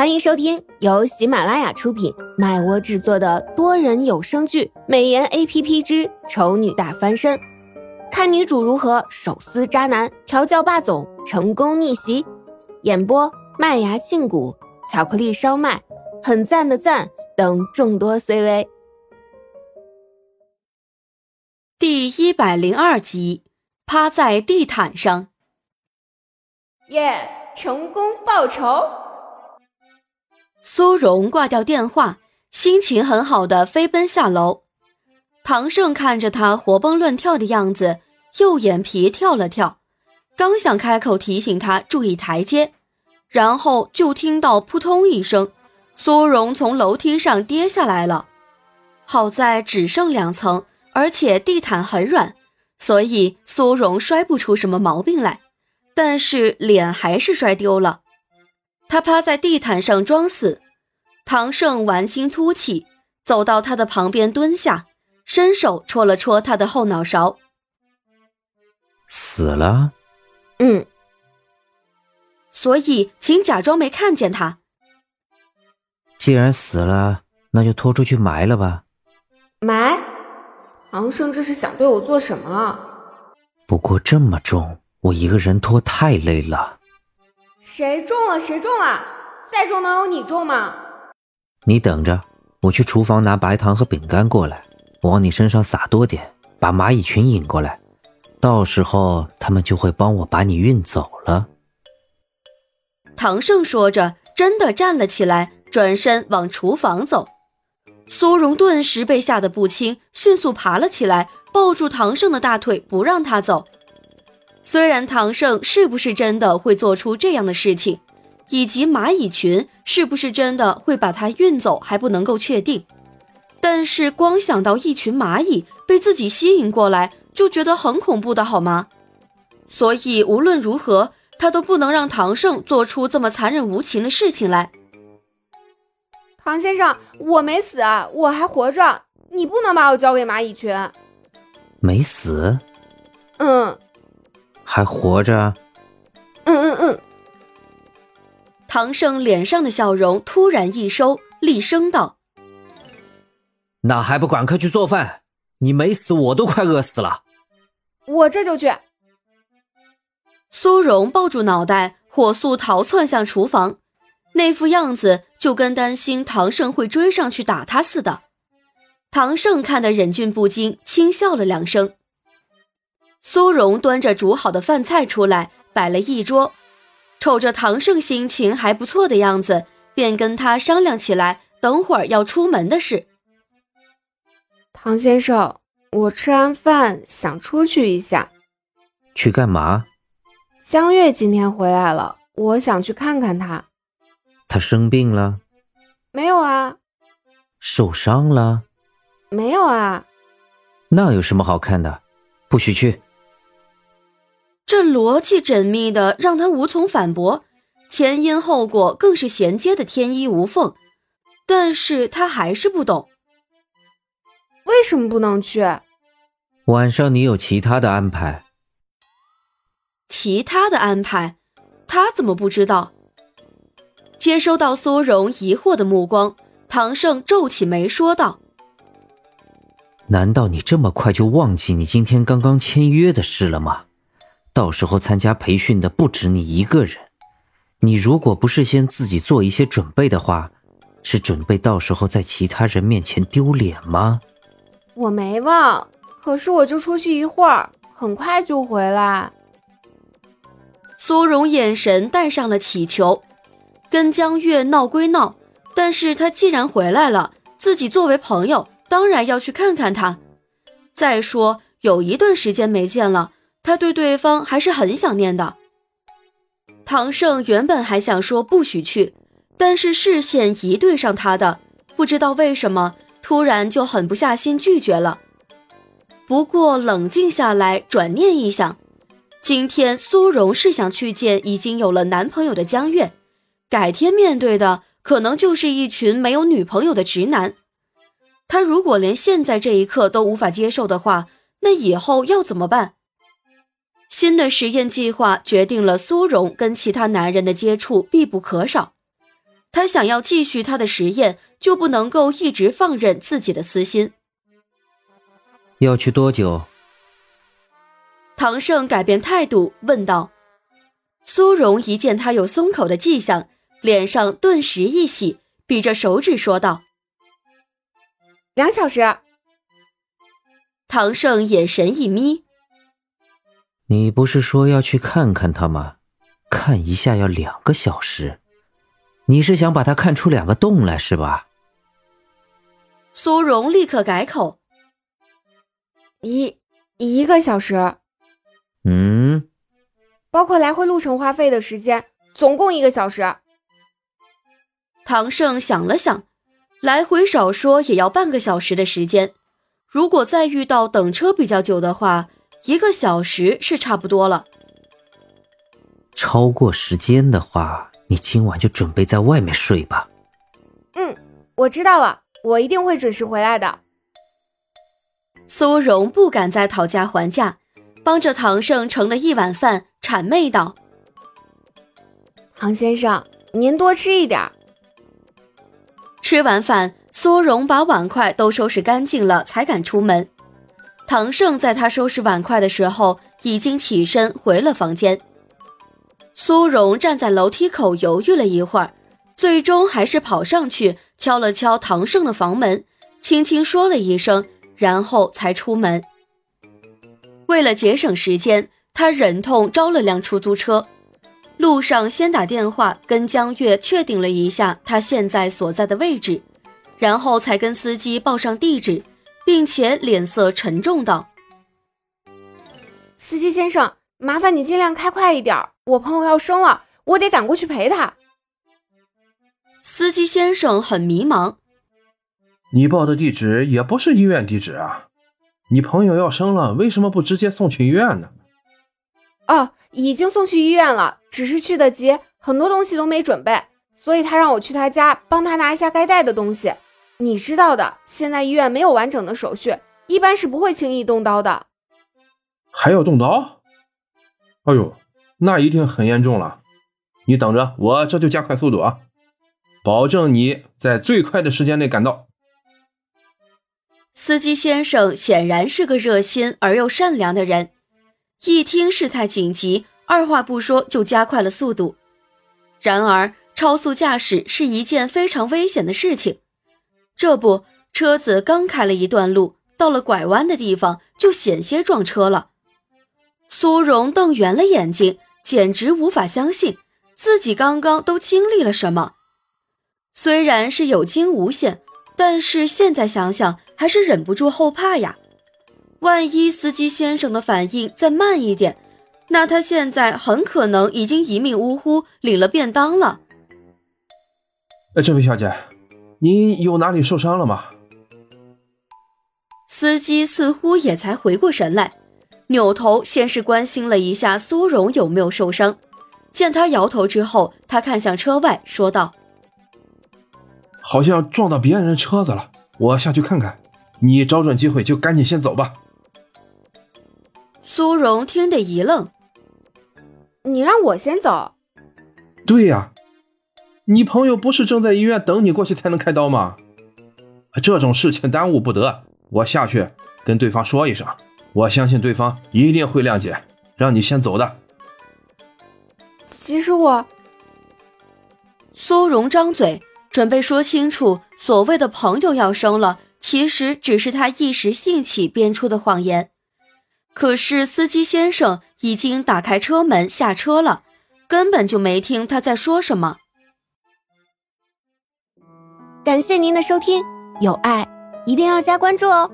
欢迎收听由喜马拉雅出品、麦窝制作的多人有声剧《美颜 A P P 之丑女大翻身》，看女主如何手撕渣男、调教霸总、成功逆袭。演播：麦芽庆谷、巧克力烧麦、很赞的赞等众多 C V。第一百零二集，趴在地毯上。耶，成功报仇！苏荣挂掉电话，心情很好的飞奔下楼。唐盛看着他活蹦乱跳的样子，右眼皮跳了跳，刚想开口提醒他注意台阶，然后就听到扑通一声，苏荣从楼梯上跌下来了。好在只剩两层，而且地毯很软，所以苏荣摔不出什么毛病来，但是脸还是摔丢了。他趴在地毯上装死，唐胜玩心突起，走到他的旁边蹲下，伸手戳了戳他的后脑勺。死了？嗯。所以，请假装没看见他。既然死了，那就拖出去埋了吧。埋？唐胜这是想对我做什么？不过这么重，我一个人拖太累了。谁中了？谁中了？再重能有你重吗？你等着，我去厨房拿白糖和饼干过来，往你身上撒多点，把蚂蚁群引过来，到时候他们就会帮我把你运走了。唐胜说着，真的站了起来，转身往厨房走。苏荣顿时被吓得不轻，迅速爬了起来，抱住唐胜的大腿，不让他走。虽然唐胜是不是真的会做出这样的事情，以及蚂蚁群是不是真的会把它运走还不能够确定，但是光想到一群蚂蚁被自己吸引过来，就觉得很恐怖的好吗？所以无论如何，他都不能让唐胜做出这么残忍无情的事情来。唐先生，我没死，我还活着，你不能把我交给蚂蚁群。没死？嗯。还活着？嗯嗯嗯。唐胜脸上的笑容突然一收，厉声道：“那还不赶快去做饭？你没死，我都快饿死了。”我这就去。苏荣抱住脑袋，火速逃窜向厨房，那副样子就跟担心唐胜会追上去打他似的。唐胜看得忍俊不禁，轻笑了两声。苏荣端着煮好的饭菜出来，摆了一桌，瞅着唐胜心情还不错的样子，便跟他商量起来等会儿要出门的事。唐先生，我吃完饭想出去一下。去干嘛？江月今天回来了，我想去看看她。她生病了？没有啊。受伤了？没有啊。那有什么好看的？不许去。这逻辑缜密的让他无从反驳，前因后果更是衔接的天衣无缝，但是他还是不懂，为什么不能去？晚上你有其他的安排？其他的安排，他怎么不知道？接收到苏荣疑惑的目光，唐盛皱起眉说道：“难道你这么快就忘记你今天刚刚签约的事了吗？”到时候参加培训的不止你一个人，你如果不事先自己做一些准备的话，是准备到时候在其他人面前丢脸吗？我没忘，可是我就出去一会儿，很快就回来。苏荣眼神带上了乞求，跟江月闹归闹，但是他既然回来了，自己作为朋友，当然要去看看他。再说有一段时间没见了。他对对方还是很想念的。唐盛原本还想说不许去，但是视线一对上他的，不知道为什么突然就狠不下心拒绝了。不过冷静下来，转念一想，今天苏荣是想去见已经有了男朋友的江月，改天面对的可能就是一群没有女朋友的直男。他如果连现在这一刻都无法接受的话，那以后要怎么办？新的实验计划决定了苏荣跟其他男人的接触必不可少。他想要继续他的实验，就不能够一直放任自己的私心。要去多久？唐胜改变态度问道。苏荣一见他有松口的迹象，脸上顿时一喜，比着手指说道：“两小时。”唐胜眼神一眯：“你不是说要去看看他吗？看一下要两个小时。”你是想把他看出两个洞来是吧？苏荣立刻改口：“一一个小时。”嗯，包括来回路程花费的时间，总共一个小时。唐胜想了想，来回少说也要半个小时的时间。如果再遇到等车比较久的话，一个小时是差不多了。超过时间的话。你今晚就准备在外面睡吧。嗯，我知道了，我一定会准时回来的。苏荣不敢再讨价还价，帮着唐胜盛了一碗饭，谄媚道：“唐先生，您多吃一点。”吃完饭，苏荣把碗筷都收拾干净了，才敢出门。唐胜在他收拾碗筷的时候，已经起身回了房间。苏荣站在楼梯口犹豫了一会儿，最终还是跑上去敲了敲唐胜的房门，轻轻说了一声，然后才出门。为了节省时间，他忍痛招了辆出租车，路上先打电话跟江月确定了一下他现在所在的位置，然后才跟司机报上地址，并且脸色沉重道：“司机先生。”麻烦你尽量开快一点，我朋友要生了，我得赶过去陪他。司机先生很迷茫，你报的地址也不是医院地址啊，你朋友要生了，为什么不直接送去医院呢？哦，已经送去医院了，只是去的急，很多东西都没准备，所以他让我去他家帮他拿一下该带的东西。你知道的，现在医院没有完整的手续，一般是不会轻易动刀的。还要动刀？哎呦，那一定很严重了！你等着，我这就加快速度啊，保证你在最快的时间内赶到。司机先生显然是个热心而又善良的人，一听事态紧急，二话不说就加快了速度。然而，超速驾驶是一件非常危险的事情，这不，车子刚开了一段路，到了拐弯的地方，就险些撞车了。苏荣瞪圆了眼睛，简直无法相信自己刚刚都经历了什么。虽然是有惊无险，但是现在想想还是忍不住后怕呀。万一司机先生的反应再慢一点，那他现在很可能已经一命呜呼，领了便当了。呃，这位小姐，您有哪里受伤了吗？司机似乎也才回过神来。扭头，先是关心了一下苏荣有没有受伤。见他摇头之后，他看向车外，说道：“好像撞到别人车子了，我下去看看。你找准机会就赶紧先走吧。”苏荣听得一愣：“你让我先走？”“对呀，你朋友不是正在医院等你过去才能开刀吗？这种事情耽误不得，我下去跟对方说一声。”我相信对方一定会谅解，让你先走的。其实我……苏荣张嘴准备说清楚，所谓的朋友要生了，其实只是他一时兴起编出的谎言。可是司机先生已经打开车门下车了，根本就没听他在说什么。感谢您的收听，有爱一定要加关注哦。